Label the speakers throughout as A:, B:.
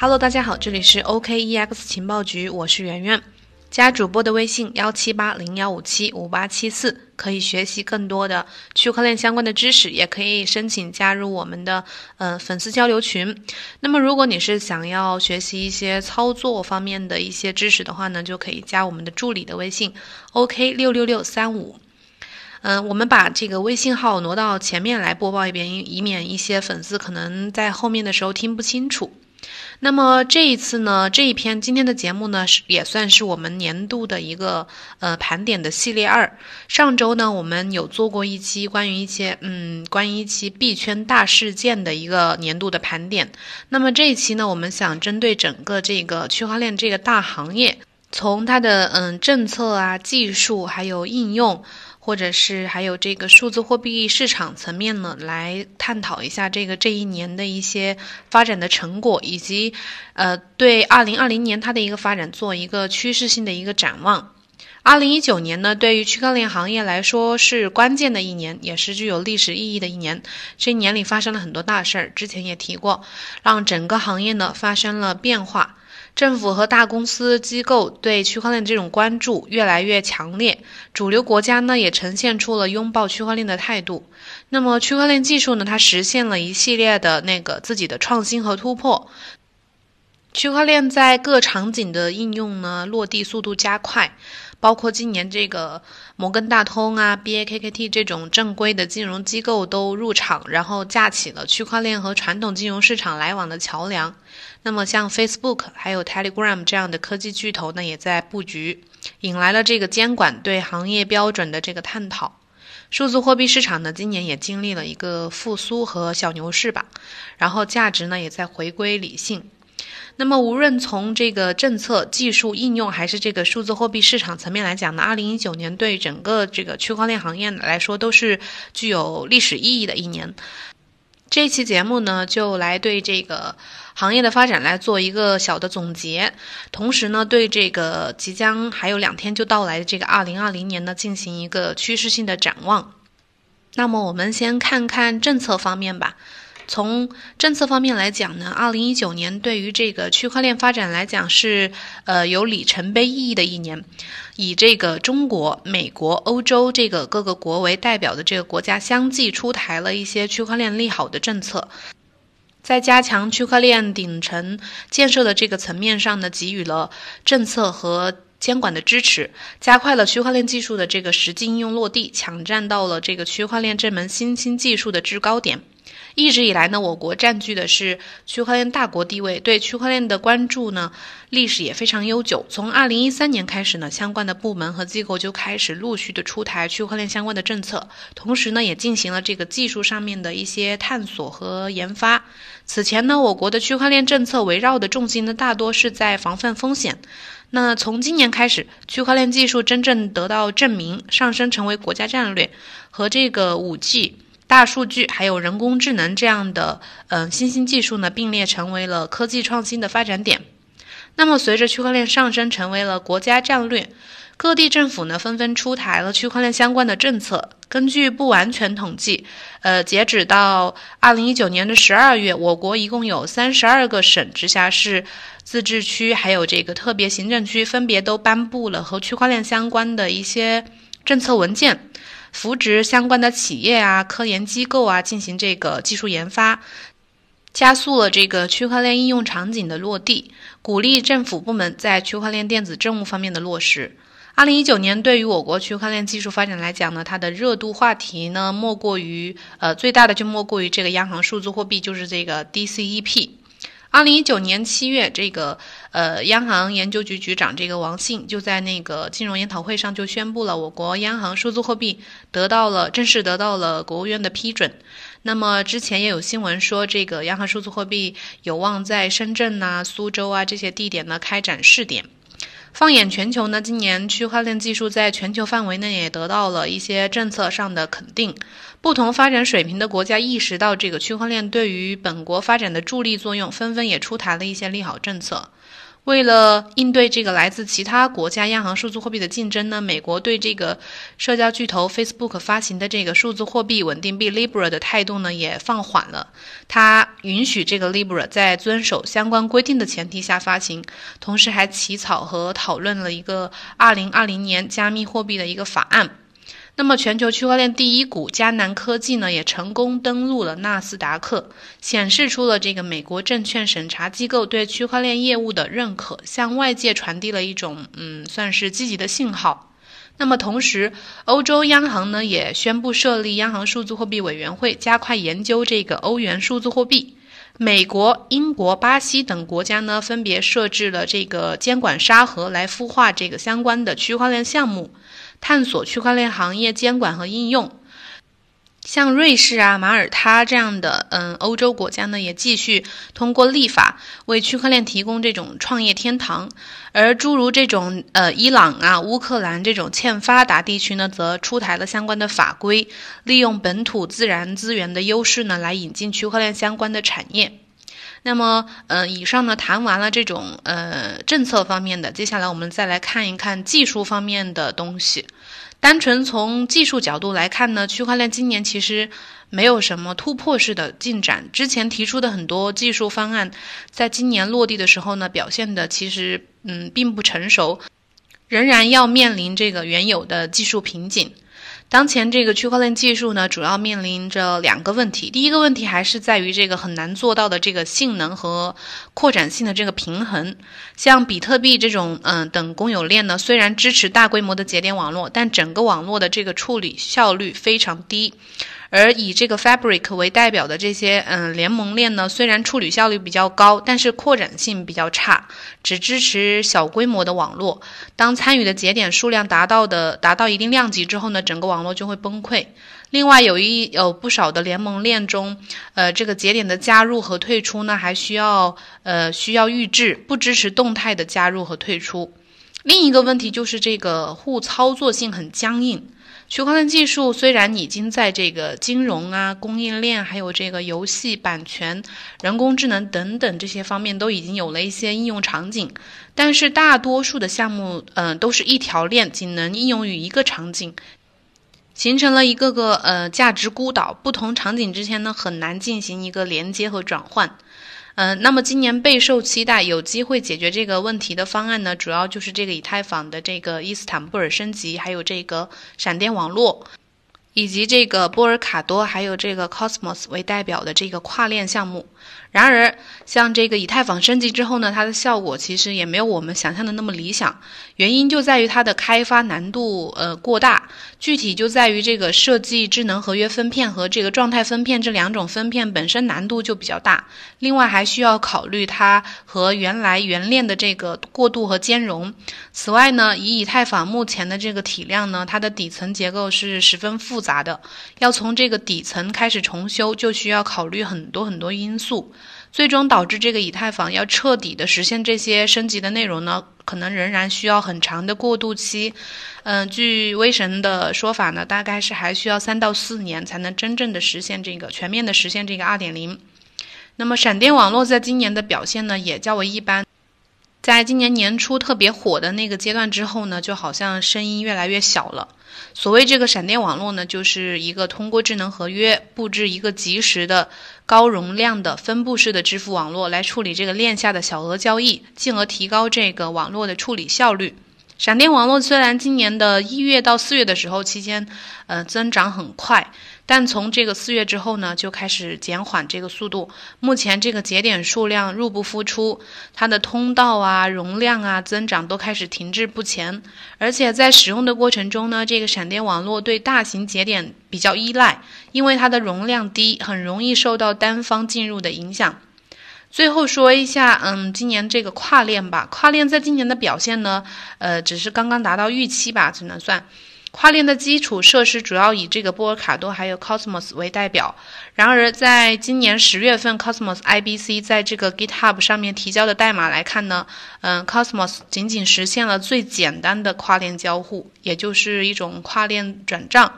A: Hello，大家好，这里是 OKEX 情报局，我是圆圆。加主播的微信幺七八零幺五七五八七四，可以学习更多的区块链相关的知识，也可以申请加入我们的呃粉丝交流群。那么，如果你是想要学习一些操作方面的一些知识的话呢，就可以加我们的助理的微信 OK 六六六三五。嗯，我们把这个微信号挪到前面来播报一遍，以以免一些粉丝可能在后面的时候听不清楚。那么这一次呢，这一篇今天的节目呢，是也算是我们年度的一个呃盘点的系列二。上周呢，我们有做过一期关于一些嗯关于一期币圈大事件的一个年度的盘点。那么这一期呢，我们想针对整个这个区块链这个大行业，从它的嗯政策啊、技术还有应用。或者是还有这个数字货币市场层面呢，来探讨一下这个这一年的一些发展的成果，以及呃对二零二零年它的一个发展做一个趋势性的一个展望。二零一九年呢，对于区块链行业来说是关键的一年，也是具有历史意义的一年。这一年里发生了很多大事儿，之前也提过，让整个行业呢发生了变化。政府和大公司机构对区块链这种关注越来越强烈，主流国家呢也呈现出了拥抱区块链的态度。那么区块链技术呢，它实现了一系列的那个自己的创新和突破。区块链在各场景的应用呢，落地速度加快。包括今年这个摩根大通啊、BAKKT 这种正规的金融机构都入场，然后架起了区块链和传统金融市场来往的桥梁。那么像 Facebook 还有 Telegram 这样的科技巨头呢，也在布局，引来了这个监管对行业标准的这个探讨。数字货币市场呢，今年也经历了一个复苏和小牛市吧，然后价值呢也在回归理性。那么，无论从这个政策、技术应用，还是这个数字货币市场层面来讲呢，二零一九年对整个这个区块链行业来说都是具有历史意义的一年。这期节目呢，就来对这个行业的发展来做一个小的总结，同时呢，对这个即将还有两天就到来的这个二零二零年呢，进行一个趋势性的展望。那么，我们先看看政策方面吧。从政策方面来讲呢，二零一九年对于这个区块链发展来讲是呃有里程碑意义的一年，以这个中国、美国、欧洲这个各个国为代表的这个国家相继出台了一些区块链利好的政策，在加强区块链顶层建设的这个层面上呢，给予了政策和监管的支持，加快了区块链技术的这个实际应用落地，抢占到了这个区块链这门新兴技术的制高点。一直以来呢，我国占据的是区块链大国地位，对区块链的关注呢，历史也非常悠久。从二零一三年开始呢，相关的部门和机构就开始陆续的出台区块链相关的政策，同时呢，也进行了这个技术上面的一些探索和研发。此前呢，我国的区块链政策围绕的重心呢，大多是在防范风险。那从今年开始，区块链技术真正得到证明，上升成为国家战略，和这个五 G。大数据还有人工智能这样的嗯新兴技术呢，并列成为了科技创新的发展点。那么，随着区块链上升成为了国家战略，各地政府呢纷纷出台了区块链相关的政策。根据不完全统计，呃，截止到二零一九年的十二月，我国一共有三十二个省、直辖市、自治区还有这个特别行政区，分别都颁布了和区块链相关的一些政策文件。扶植相关的企业啊、科研机构啊，进行这个技术研发，加速了这个区块链应用场景的落地，鼓励政府部门在区块链电子政务方面的落实。二零一九年对于我国区块链技术发展来讲呢，它的热度话题呢，莫过于呃最大的就莫过于这个央行数字货币，就是这个 DCEP。二零一九年七月，这个呃，央行研究局局长这个王信就在那个金融研讨会上就宣布了，我国央行数字货币得到了正式得到了国务院的批准。那么之前也有新闻说，这个央行数字货币有望在深圳呐、苏州啊这些地点呢开展试点。放眼全球呢，今年区块链技术在全球范围内也得到了一些政策上的肯定。不同发展水平的国家意识到这个区块链对于本国发展的助力作用，纷纷也出台了一些利好政策。为了应对这个来自其他国家央行数字货币的竞争呢，美国对这个社交巨头 Facebook 发行的这个数字货币稳定币 Libra 的态度呢也放缓了。它允许这个 Libra 在遵守相关规定的前提下发行，同时还起草和讨论了一个2020年加密货币的一个法案。那么，全球区块链第一股迦南科技呢，也成功登陆了纳斯达克，显示出了这个美国证券审查机构对区块链业务的认可，向外界传递了一种嗯，算是积极的信号。那么，同时，欧洲央行呢也宣布设立央行数字货币委员会，加快研究这个欧元数字货币。美国、英国、巴西等国家呢，分别设置了这个监管沙盒来孵化这个相关的区块链项目。探索区块链行业监管和应用，像瑞士啊、马耳他这样的嗯欧洲国家呢，也继续通过立法为区块链提供这种创业天堂。而诸如这种呃伊朗啊、乌克兰这种欠发达地区呢，则出台了相关的法规，利用本土自然资源的优势呢，来引进区块链相关的产业。那么，嗯，以上呢谈完了这种呃政策方面的，接下来我们再来看一看技术方面的东西。单纯从技术角度来看呢，区块链今年其实没有什么突破式的进展。之前提出的很多技术方案，在今年落地的时候呢，表现的其实嗯并不成熟，仍然要面临这个原有的技术瓶颈。当前这个区块链技术呢，主要面临着两个问题。第一个问题还是在于这个很难做到的这个性能和扩展性的这个平衡。像比特币这种，嗯，等公有链呢，虽然支持大规模的节点网络，但整个网络的这个处理效率非常低。而以这个 Fabric 为代表的这些嗯联盟链呢，虽然处理效率比较高，但是扩展性比较差，只支持小规模的网络。当参与的节点数量达到的达到一定量级之后呢，整个网络就会崩溃。另外，有一有不少的联盟链中，呃，这个节点的加入和退出呢，还需要呃需要预置，不支持动态的加入和退出。另一个问题就是这个互操作性很僵硬。区块链技术虽然已经在这个金融啊、供应链，还有这个游戏版权、人工智能等等这些方面都已经有了一些应用场景，但是大多数的项目，嗯，都是一条链，仅能应用于一个场景，形成了一个个呃价值孤岛，不同场景之间呢很难进行一个连接和转换。嗯，那么今年备受期待、有机会解决这个问题的方案呢，主要就是这个以太坊的这个伊斯坦布尔升级，还有这个闪电网络。以及这个波尔卡多，还有这个 Cosmos 为代表的这个跨链项目。然而，像这个以太坊升级之后呢，它的效果其实也没有我们想象的那么理想。原因就在于它的开发难度呃过大，具体就在于这个设计智能合约分片和这个状态分片这两种分片本身难度就比较大。另外还需要考虑它和原来原链的这个过渡和兼容。此外呢，以以太坊目前的这个体量呢，它的底层结构是十分复杂。的，要从这个底层开始重修，就需要考虑很多很多因素，最终导致这个以太坊要彻底的实现这些升级的内容呢，可能仍然需要很长的过渡期。嗯，据威神的说法呢，大概是还需要三到四年才能真正的实现这个全面的实现这个二点零。那么闪电网络在今年的表现呢，也较为一般。在今年年初特别火的那个阶段之后呢，就好像声音越来越小了。所谓这个闪电网络呢，就是一个通过智能合约布置一个及时的、高容量的分布式的支付网络来处理这个链下的小额交易，进而提高这个网络的处理效率。闪电网络虽然今年的一月到四月的时候期间，呃，增长很快。但从这个四月之后呢，就开始减缓这个速度。目前这个节点数量入不敷出，它的通道啊、容量啊增长都开始停滞不前。而且在使用的过程中呢，这个闪电网络对大型节点比较依赖，因为它的容量低，很容易受到单方进入的影响。最后说一下，嗯，今年这个跨链吧，跨链在今年的表现呢，呃，只是刚刚达到预期吧，只能算。跨链的基础设施主要以这个波尔卡多还有 Cosmos 为代表。然而，在今年十月份，Cosmos IBC 在这个 GitHub 上面提交的代码来看呢，嗯，Cosmos 仅仅实现了最简单的跨链交互，也就是一种跨链转账。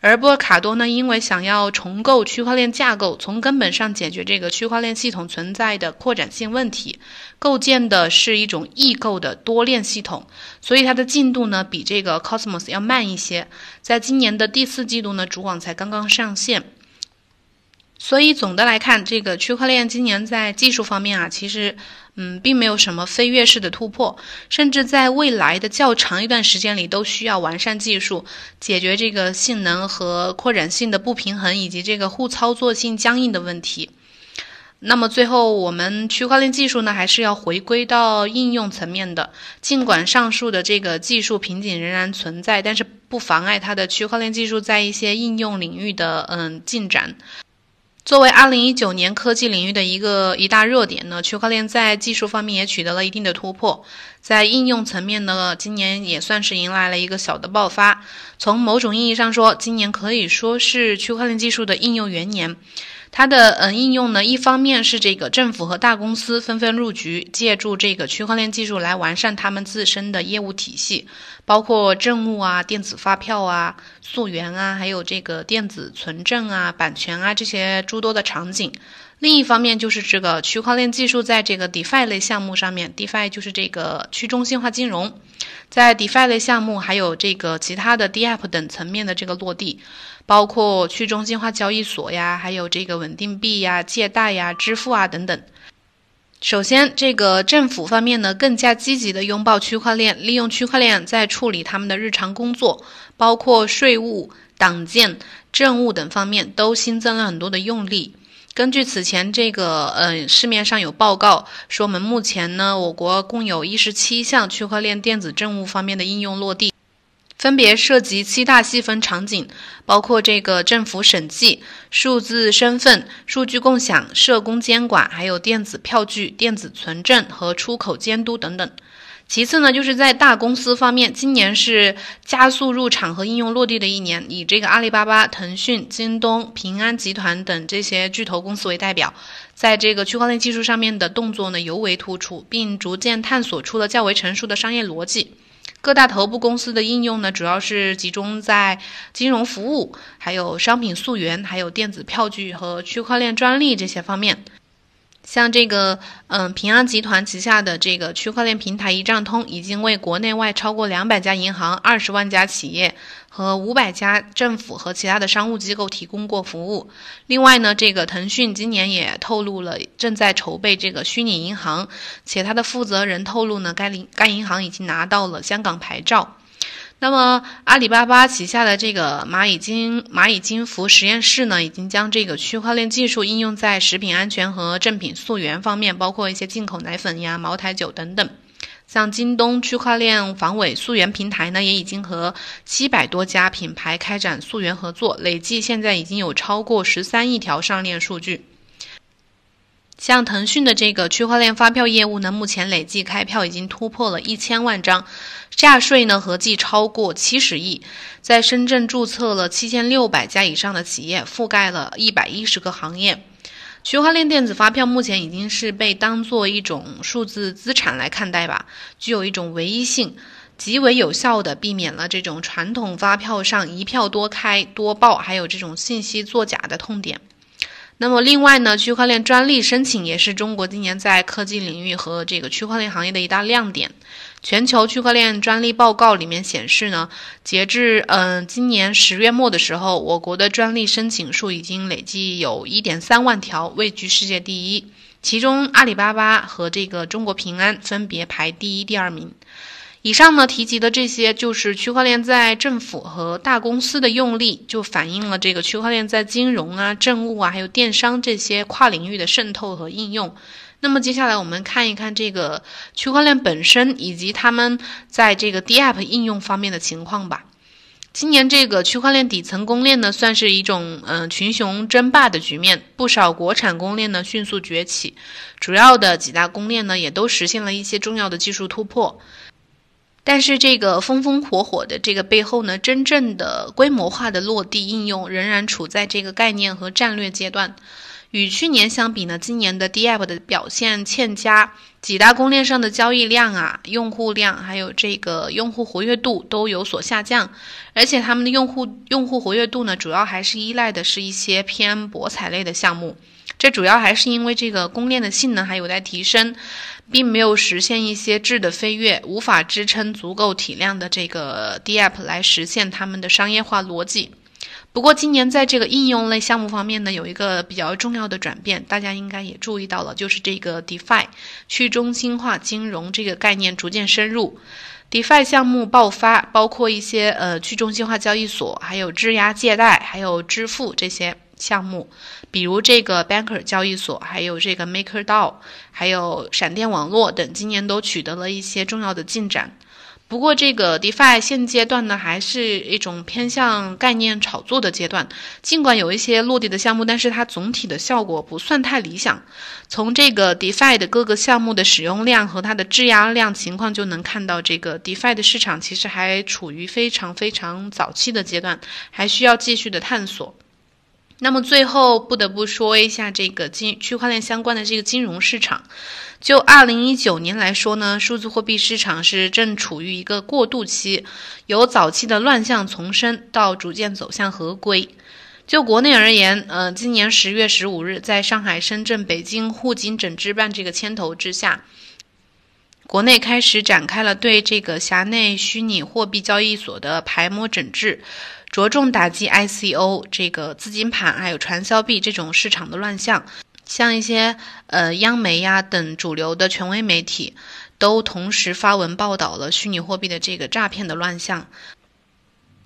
A: 而波尔卡多呢，因为想要重构区块链架构，从根本上解决这个区块链系统存在的扩展性问题，构建的是一种异构的多链系统，所以它的进度呢比这个 Cosmos 要慢一一些。在今年的第四季度呢，主网才刚刚上线。所以总的来看，这个区块链今年在技术方面啊，其实嗯，并没有什么飞跃式的突破，甚至在未来的较长一段时间里，都需要完善技术，解决这个性能和扩展性的不平衡，以及这个互操作性僵硬的问题。那么最后，我们区块链技术呢，还是要回归到应用层面的。尽管上述的这个技术瓶颈仍然存在，但是不妨碍它的区块链技术在一些应用领域的嗯进展。作为二零一九年科技领域的一个一大热点呢，区块链在技术方面也取得了一定的突破。在应用层面呢，今年也算是迎来了一个小的爆发。从某种意义上说，今年可以说是区块链技术的应用元年。它的嗯应用呢，一方面是这个政府和大公司纷纷入局，借助这个区块链技术来完善他们自身的业务体系，包括政务啊、电子发票啊、溯源啊，还有这个电子存证啊、版权啊这些诸多的场景。另一方面就是这个区块链技术在这个 DeFi 类项目上面，DeFi 就是这个去中心化金融，在 DeFi 类项目还有这个其他的 DApp 等层面的这个落地。包括去中心化交易所呀，还有这个稳定币呀、借贷呀、支付啊等等。首先，这个政府方面呢，更加积极的拥抱区块链，利用区块链在处理他们的日常工作，包括税务、党建、政务等方面，都新增了很多的用力。根据此前这个，呃，市面上有报告说，我们目前呢，我国共有一十七项区块链电子政务方面的应用落地。分别涉及七大细分场景，包括这个政府审计、数字身份、数据共享、社工监管，还有电子票据、电子存证和出口监督等等。其次呢，就是在大公司方面，今年是加速入场和应用落地的一年，以这个阿里巴巴、腾讯、京东、平安集团等这些巨头公司为代表，在这个区块链技术上面的动作呢尤为突出，并逐渐探索出了较为成熟的商业逻辑。各大头部公司的应用呢，主要是集中在金融服务、还有商品溯源、还有电子票据和区块链专利这些方面。像这个，嗯，平安集团旗下的这个区块链平台一账通，已经为国内外超过两百家银行、二十万家企业和五百家政府和其他的商务机构提供过服务。另外呢，这个腾讯今年也透露了正在筹备这个虚拟银行，且它的负责人透露呢，该银该银行已经拿到了香港牌照。那么，阿里巴巴旗下的这个蚂蚁金蚂蚁金服实验室呢，已经将这个区块链技术应用在食品安全和正品溯源方面，包括一些进口奶粉呀、茅台酒等等。像京东区块链防伪溯源平台呢，也已经和七百多家品牌开展溯源合作，累计现在已经有超过十三亿条上链数据。像腾讯的这个区块链发票业务呢，目前累计开票已经突破了一千万张，价税呢合计超过七十亿，在深圳注册了七千六百家以上的企业，覆盖了一百一十个行业。区块链电子发票目前已经是被当做一种数字资产来看待吧，具有一种唯一性，极为有效的避免了这种传统发票上一票多开多报，还有这种信息作假的痛点。那么另外呢，区块链专利申请也是中国今年在科技领域和这个区块链行业的一大亮点。全球区块链专利报告里面显示呢，截至嗯今年十月末的时候，我国的专利申请数已经累计有一点三万条，位居世界第一。其中阿里巴巴和这个中国平安分别排第一、第二名。以上呢提及的这些，就是区块链在政府和大公司的用力，就反映了这个区块链在金融啊、政务啊，还有电商这些跨领域的渗透和应用。那么接下来我们看一看这个区块链本身以及他们在这个 DApp 应用方面的情况吧。今年这个区块链底层公链呢，算是一种嗯群雄争霸的局面，不少国产公链呢迅速崛起，主要的几大公链呢也都实现了一些重要的技术突破。但是这个风风火火的这个背后呢，真正的规模化的落地应用仍然处在这个概念和战略阶段。与去年相比呢，今年的 DApp 的表现欠佳，几大公链上的交易量啊、用户量还有这个用户活跃度都有所下降，而且他们的用户用户活跃度呢，主要还是依赖的是一些偏博彩类的项目。这主要还是因为这个公链的性能还有待提升，并没有实现一些质的飞跃，无法支撑足够体量的这个 DApp 来实现他们的商业化逻辑。不过，今年在这个应用类项目方面呢，有一个比较重要的转变，大家应该也注意到了，就是这个 DeFi 去中心化金融这个概念逐渐深入，DeFi 项目爆发，包括一些呃去中心化交易所，还有质押借贷，还有支付这些项目，比如这个 Banker 交易所，还有这个 MakerDAO，还有闪电网络等，今年都取得了一些重要的进展。不过，这个 DeFi 现阶段呢，还是一种偏向概念炒作的阶段。尽管有一些落地的项目，但是它总体的效果不算太理想。从这个 DeFi 的各个项目的使用量和它的质押量情况，就能看到这个 DeFi 的市场其实还处于非常非常早期的阶段，还需要继续的探索。那么最后不得不说一下这个金区块链相关的这个金融市场。就二零一九年来说呢，数字货币市场是正处于一个过渡期，由早期的乱象丛生到逐渐走向合规。就国内而言，呃，今年十月十五日，在上海、深圳、北京互金整治办这个牵头之下，国内开始展开了对这个辖内虚拟货币交易所的排摸整治，着重打击 ICO 这个资金盘还有传销币这种市场的乱象。像一些呃央媒呀等主流的权威媒体，都同时发文报道了虚拟货币的这个诈骗的乱象。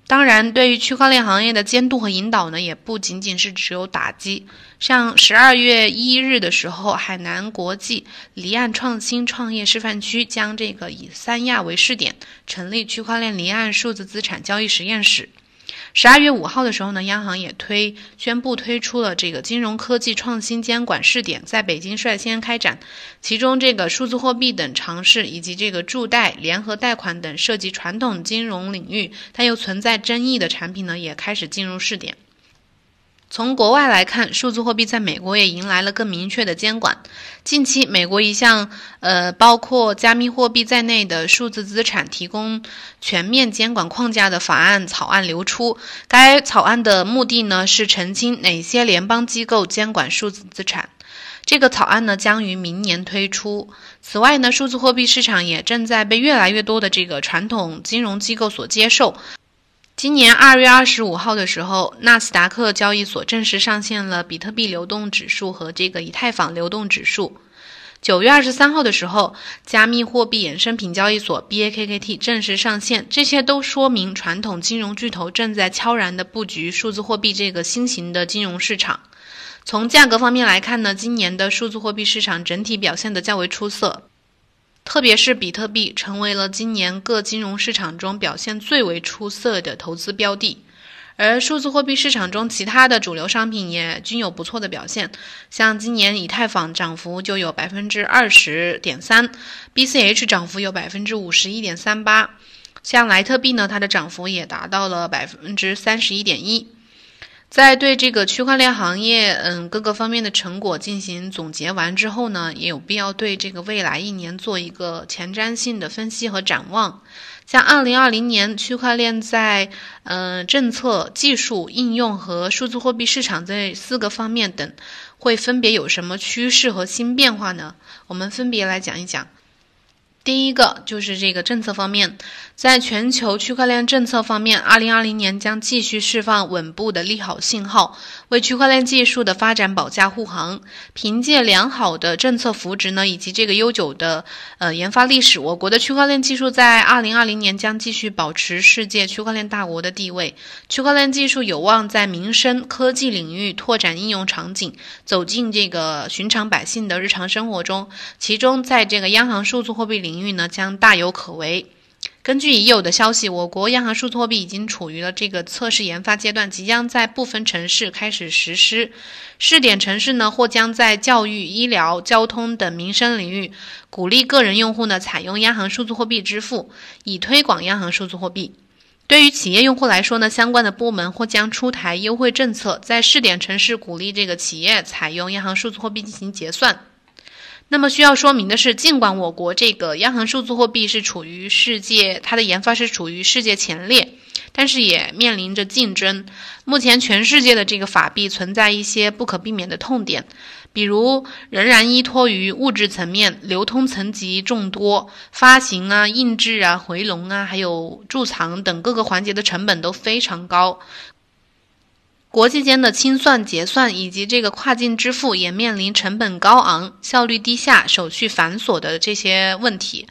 A: 当然，对于区块链行业的监督和引导呢，也不仅仅是只有打击。像十二月一日的时候，海南国际离岸创新创业示范区将这个以三亚为试点，成立区块链离岸数字资产交易实验室。十二月五号的时候呢，央行也推宣布推出了这个金融科技创新监管试点，在北京率先开展。其中，这个数字货币等尝试，以及这个助贷、联合贷款等涉及传统金融领域它又存在争议的产品呢，也开始进入试点。从国外来看，数字货币在美国也迎来了更明确的监管。近期，美国一项呃包括加密货币在内的数字资产提供全面监管框架的法案草案流出。该草案的目的呢是澄清哪些联邦机构监管数字资产。这个草案呢将于明年推出。此外呢，数字货币市场也正在被越来越多的这个传统金融机构所接受。今年二月二十五号的时候，纳斯达克交易所正式上线了比特币流动指数和这个以太坊流动指数。九月二十三号的时候，加密货币衍生品交易所 BAKKT 正式上线，这些都说明传统金融巨头正在悄然的布局数字货币这个新型的金融市场。从价格方面来看呢，今年的数字货币市场整体表现的较为出色。特别是比特币成为了今年各金融市场中表现最为出色的投资标的，而数字货币市场中其他的主流商品也均有不错的表现。像今年以太坊涨幅就有百分之二十点三，BCH 涨幅有百分之五十一点三八，像莱特币呢，它的涨幅也达到了百分之三十一点一。在对这个区块链行业，嗯，各个方面的成果进行总结完之后呢，也有必要对这个未来一年做一个前瞻性的分析和展望。像二零二零年，区块链在嗯政策、技术应用和数字货币市场这四个方面等，会分别有什么趋势和新变化呢？我们分别来讲一讲。第一个就是这个政策方面，在全球区块链政策方面，二零二零年将继续释放稳步的利好信号，为区块链技术的发展保驾护航。凭借良好的政策扶植呢，以及这个悠久的呃研发历史，我国的区块链技术在二零二零年将继续保持世界区块链大国的地位。区块链技术有望在民生科技领域拓展应用场景，走进这个寻常百姓的日常生活中。其中，在这个央行数字货币领领域呢，将大有可为。根据已有的消息，我国央行数字货币已经处于了这个测试研发阶段，即将在部分城市开始实施。试点城市呢，或将在教育、医疗、交通等民生领域鼓励个人用户呢采用央行数字货币支付，以推广央行数字货币。对于企业用户来说呢，相关的部门或将出台优惠政策，在试点城市鼓励这个企业采用央行数字货币进行结算。那么需要说明的是，尽管我国这个央行数字货币是处于世界，它的研发是处于世界前列，但是也面临着竞争。目前全世界的这个法币存在一些不可避免的痛点，比如仍然依托于物质层面，流通层级众多，发行啊、印制啊、回笼啊，还有贮藏等各个环节的成本都非常高。国际间的清算、结算以及这个跨境支付也面临成本高昂、效率低下、手续繁琐的这些问题。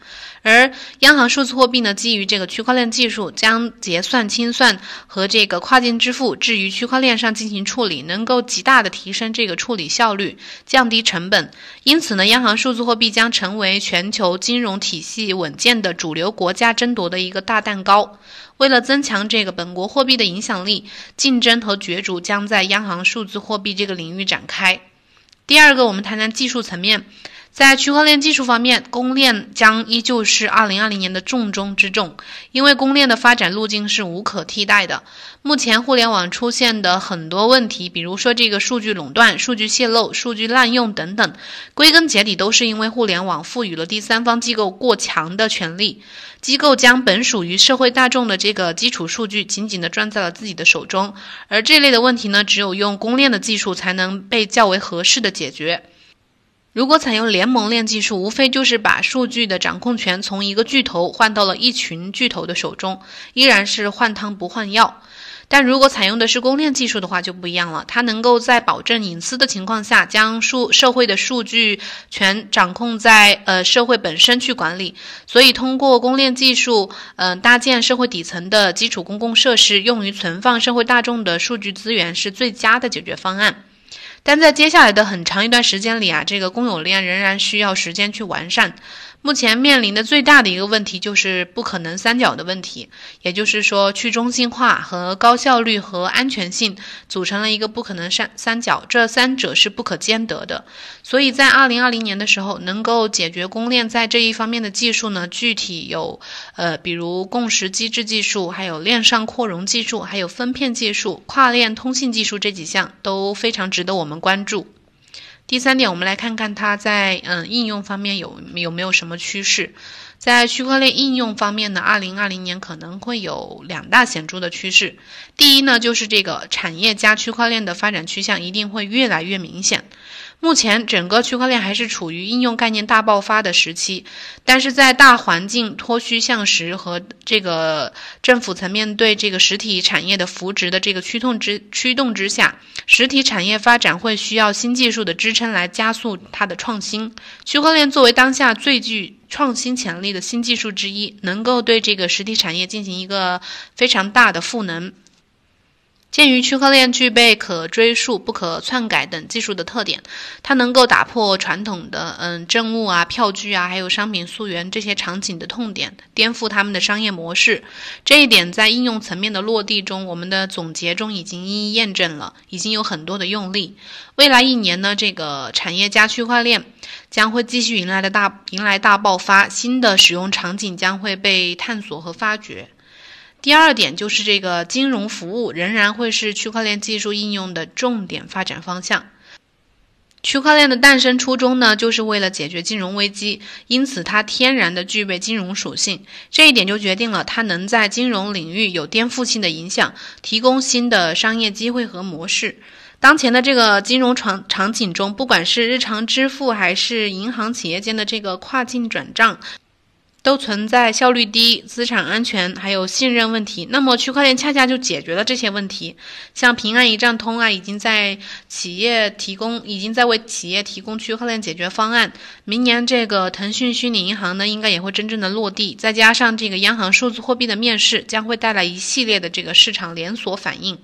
A: 而央行数字货币呢，基于这个区块链技术，将结算、清算和这个跨境支付置于区块链上进行处理，能够极大的提升这个处理效率，降低成本。因此呢，央行数字货币将成为全球金融体系稳健的主流国家争夺的一个大蛋糕。为了增强这个本国货币的影响力，竞争和角逐将在央行数字货币这个领域展开。第二个，我们谈谈技术层面。在区块链技术方面，公链将依旧是2020年的重中之重，因为公链的发展路径是无可替代的。目前互联网出现的很多问题，比如说这个数据垄断、数据泄露、数据滥用等等，归根结底都是因为互联网赋予了第三方机构过强的权利，机构将本属于社会大众的这个基础数据紧紧地攥在了自己的手中，而这类的问题呢，只有用公链的技术才能被较为合适的解决。如果采用联盟链技术，无非就是把数据的掌控权从一个巨头换到了一群巨头的手中，依然是换汤不换药。但如果采用的是公链技术的话，就不一样了。它能够在保证隐私的情况下，将数社会的数据权掌控在呃社会本身去管理。所以，通过公链技术，嗯，搭建社会底层的基础公共设施，用于存放社会大众的数据资源，是最佳的解决方案。但在接下来的很长一段时间里啊，这个公有链仍然需要时间去完善。目前面临的最大的一个问题就是不可能三角的问题，也就是说去中心化和高效率和安全性组成了一个不可能三三角，这三者是不可兼得的。所以在二零二零年的时候，能够解决公链在这一方面的技术呢，具体有呃，比如共识机制技术，还有链上扩容技术，还有分片技术、跨链通信技术这几项都非常值得我们关注。第三点，我们来看看它在嗯应用方面有有没有什么趋势。在区块链应用方面呢，二零二零年可能会有两大显著的趋势。第一呢，就是这个产业加区块链的发展趋向一定会越来越明显。目前整个区块链还是处于应用概念大爆发的时期，但是在大环境脱虚向实和这个政府层面对这个实体产业的扶植的这个驱动之驱动之下，实体产业发展会需要新技术的支撑来加速它的创新。区块链作为当下最具创新潜力的新技术之一，能够对这个实体产业进行一个非常大的赋能。鉴于区块链具备可追溯、不可篡改等技术的特点，它能够打破传统的嗯政务啊、票据啊，还有商品溯源这些场景的痛点，颠覆他们的商业模式。这一点在应用层面的落地中，我们的总结中已经一一验证了，已经有很多的用例。未来一年呢，这个产业加区块链将会继续迎来的大迎来大爆发，新的使用场景将会被探索和发掘。第二点就是这个金融服务仍然会是区块链技术应用的重点发展方向。区块链的诞生初衷呢，就是为了解决金融危机，因此它天然的具备金融属性。这一点就决定了它能在金融领域有颠覆性的影响，提供新的商业机会和模式。当前的这个金融场场景中，不管是日常支付还是银行企业间的这个跨境转账。都存在效率低、资产安全还有信任问题。那么区块链恰恰就解决了这些问题。像平安一账通啊，已经在企业提供，已经在为企业提供区块链解决方案。明年这个腾讯虚拟银行呢，应该也会真正的落地。再加上这个央行数字货币的面世，将会带来一系列的这个市场连锁反应。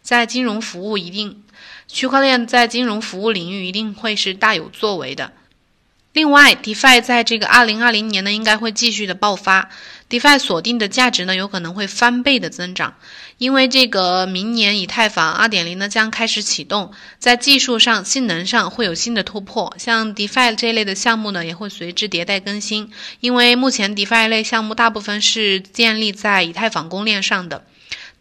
A: 在金融服务一定，区块链在金融服务领域一定会是大有作为的。另外，DeFi 在这个二零二零年呢，应该会继续的爆发。DeFi 锁定的价值呢，有可能会翻倍的增长，因为这个明年以太坊二点零呢将开始启动，在技术上、性能上会有新的突破。像 DeFi 这类的项目呢，也会随之迭代更新。因为目前 DeFi 类项目大部分是建立在以太坊公链上的。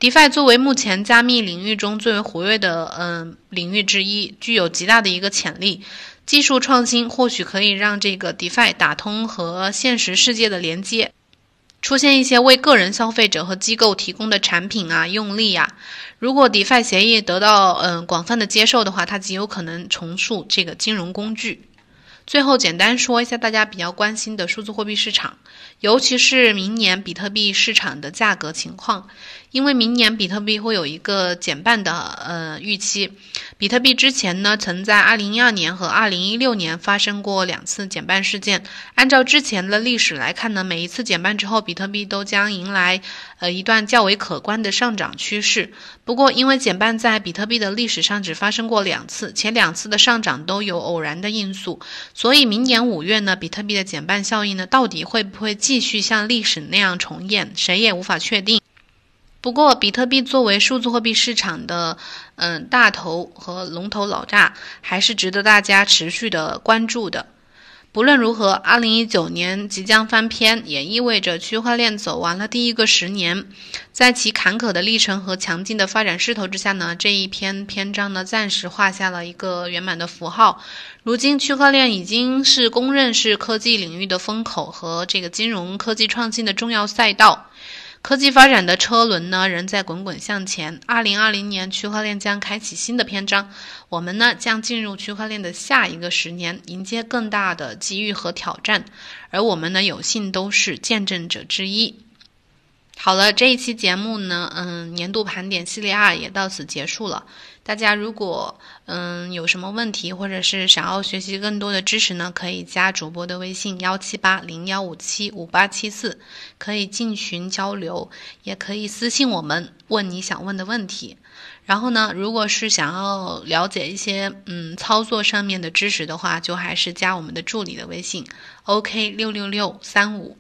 A: DeFi 作为目前加密领域中最为活跃的嗯领域之一，具有极大的一个潜力。技术创新或许可以让这个 DeFi 打通和现实世界的连接，出现一些为个人消费者和机构提供的产品啊、用例啊。如果 DeFi 协议得到嗯广泛的接受的话，它极有可能重塑这个金融工具。最后，简单说一下大家比较关心的数字货币市场，尤其是明年比特币市场的价格情况。因为明年比特币会有一个减半的呃预期，比特币之前呢曾在二零一二年和二零一六年发生过两次减半事件。按照之前的历史来看呢，每一次减半之后，比特币都将迎来呃一段较为可观的上涨趋势。不过，因为减半在比特币的历史上只发生过两次，且两次的上涨都有偶然的因素，所以明年五月呢，比特币的减半效应呢到底会不会继续像历史那样重演，谁也无法确定。不过，比特币作为数字货币市场的嗯大头和龙头老大，还是值得大家持续的关注的。不论如何，二零一九年即将翻篇，也意味着区块链走完了第一个十年。在其坎坷的历程和强劲的发展势头之下呢，这一篇篇章呢暂时画下了一个圆满的符号。如今，区块链已经是公认是科技领域的风口和这个金融科技创新的重要赛道。科技发展的车轮呢，仍在滚滚向前。二零二零年，区块链将开启新的篇章，我们呢将进入区块链的下一个十年，迎接更大的机遇和挑战。而我们呢，有幸都是见证者之一。好了，这一期节目呢，嗯，年度盘点系列二也到此结束了。大家如果嗯有什么问题，或者是想要学习更多的知识呢，可以加主播的微信幺七八零幺五七五八七四，可以进群交流，也可以私信我们问你想问的问题。然后呢，如果是想要了解一些嗯操作上面的知识的话，就还是加我们的助理的微信，OK 六六六三五。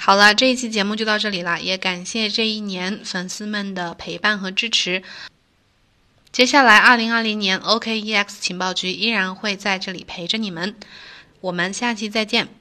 A: 好了，这一期节目就到这里了，也感谢这一年粉丝们的陪伴和支持。接下来，二零二零年 OKEX 情报局依然会在这里陪着你们。我们下期再见。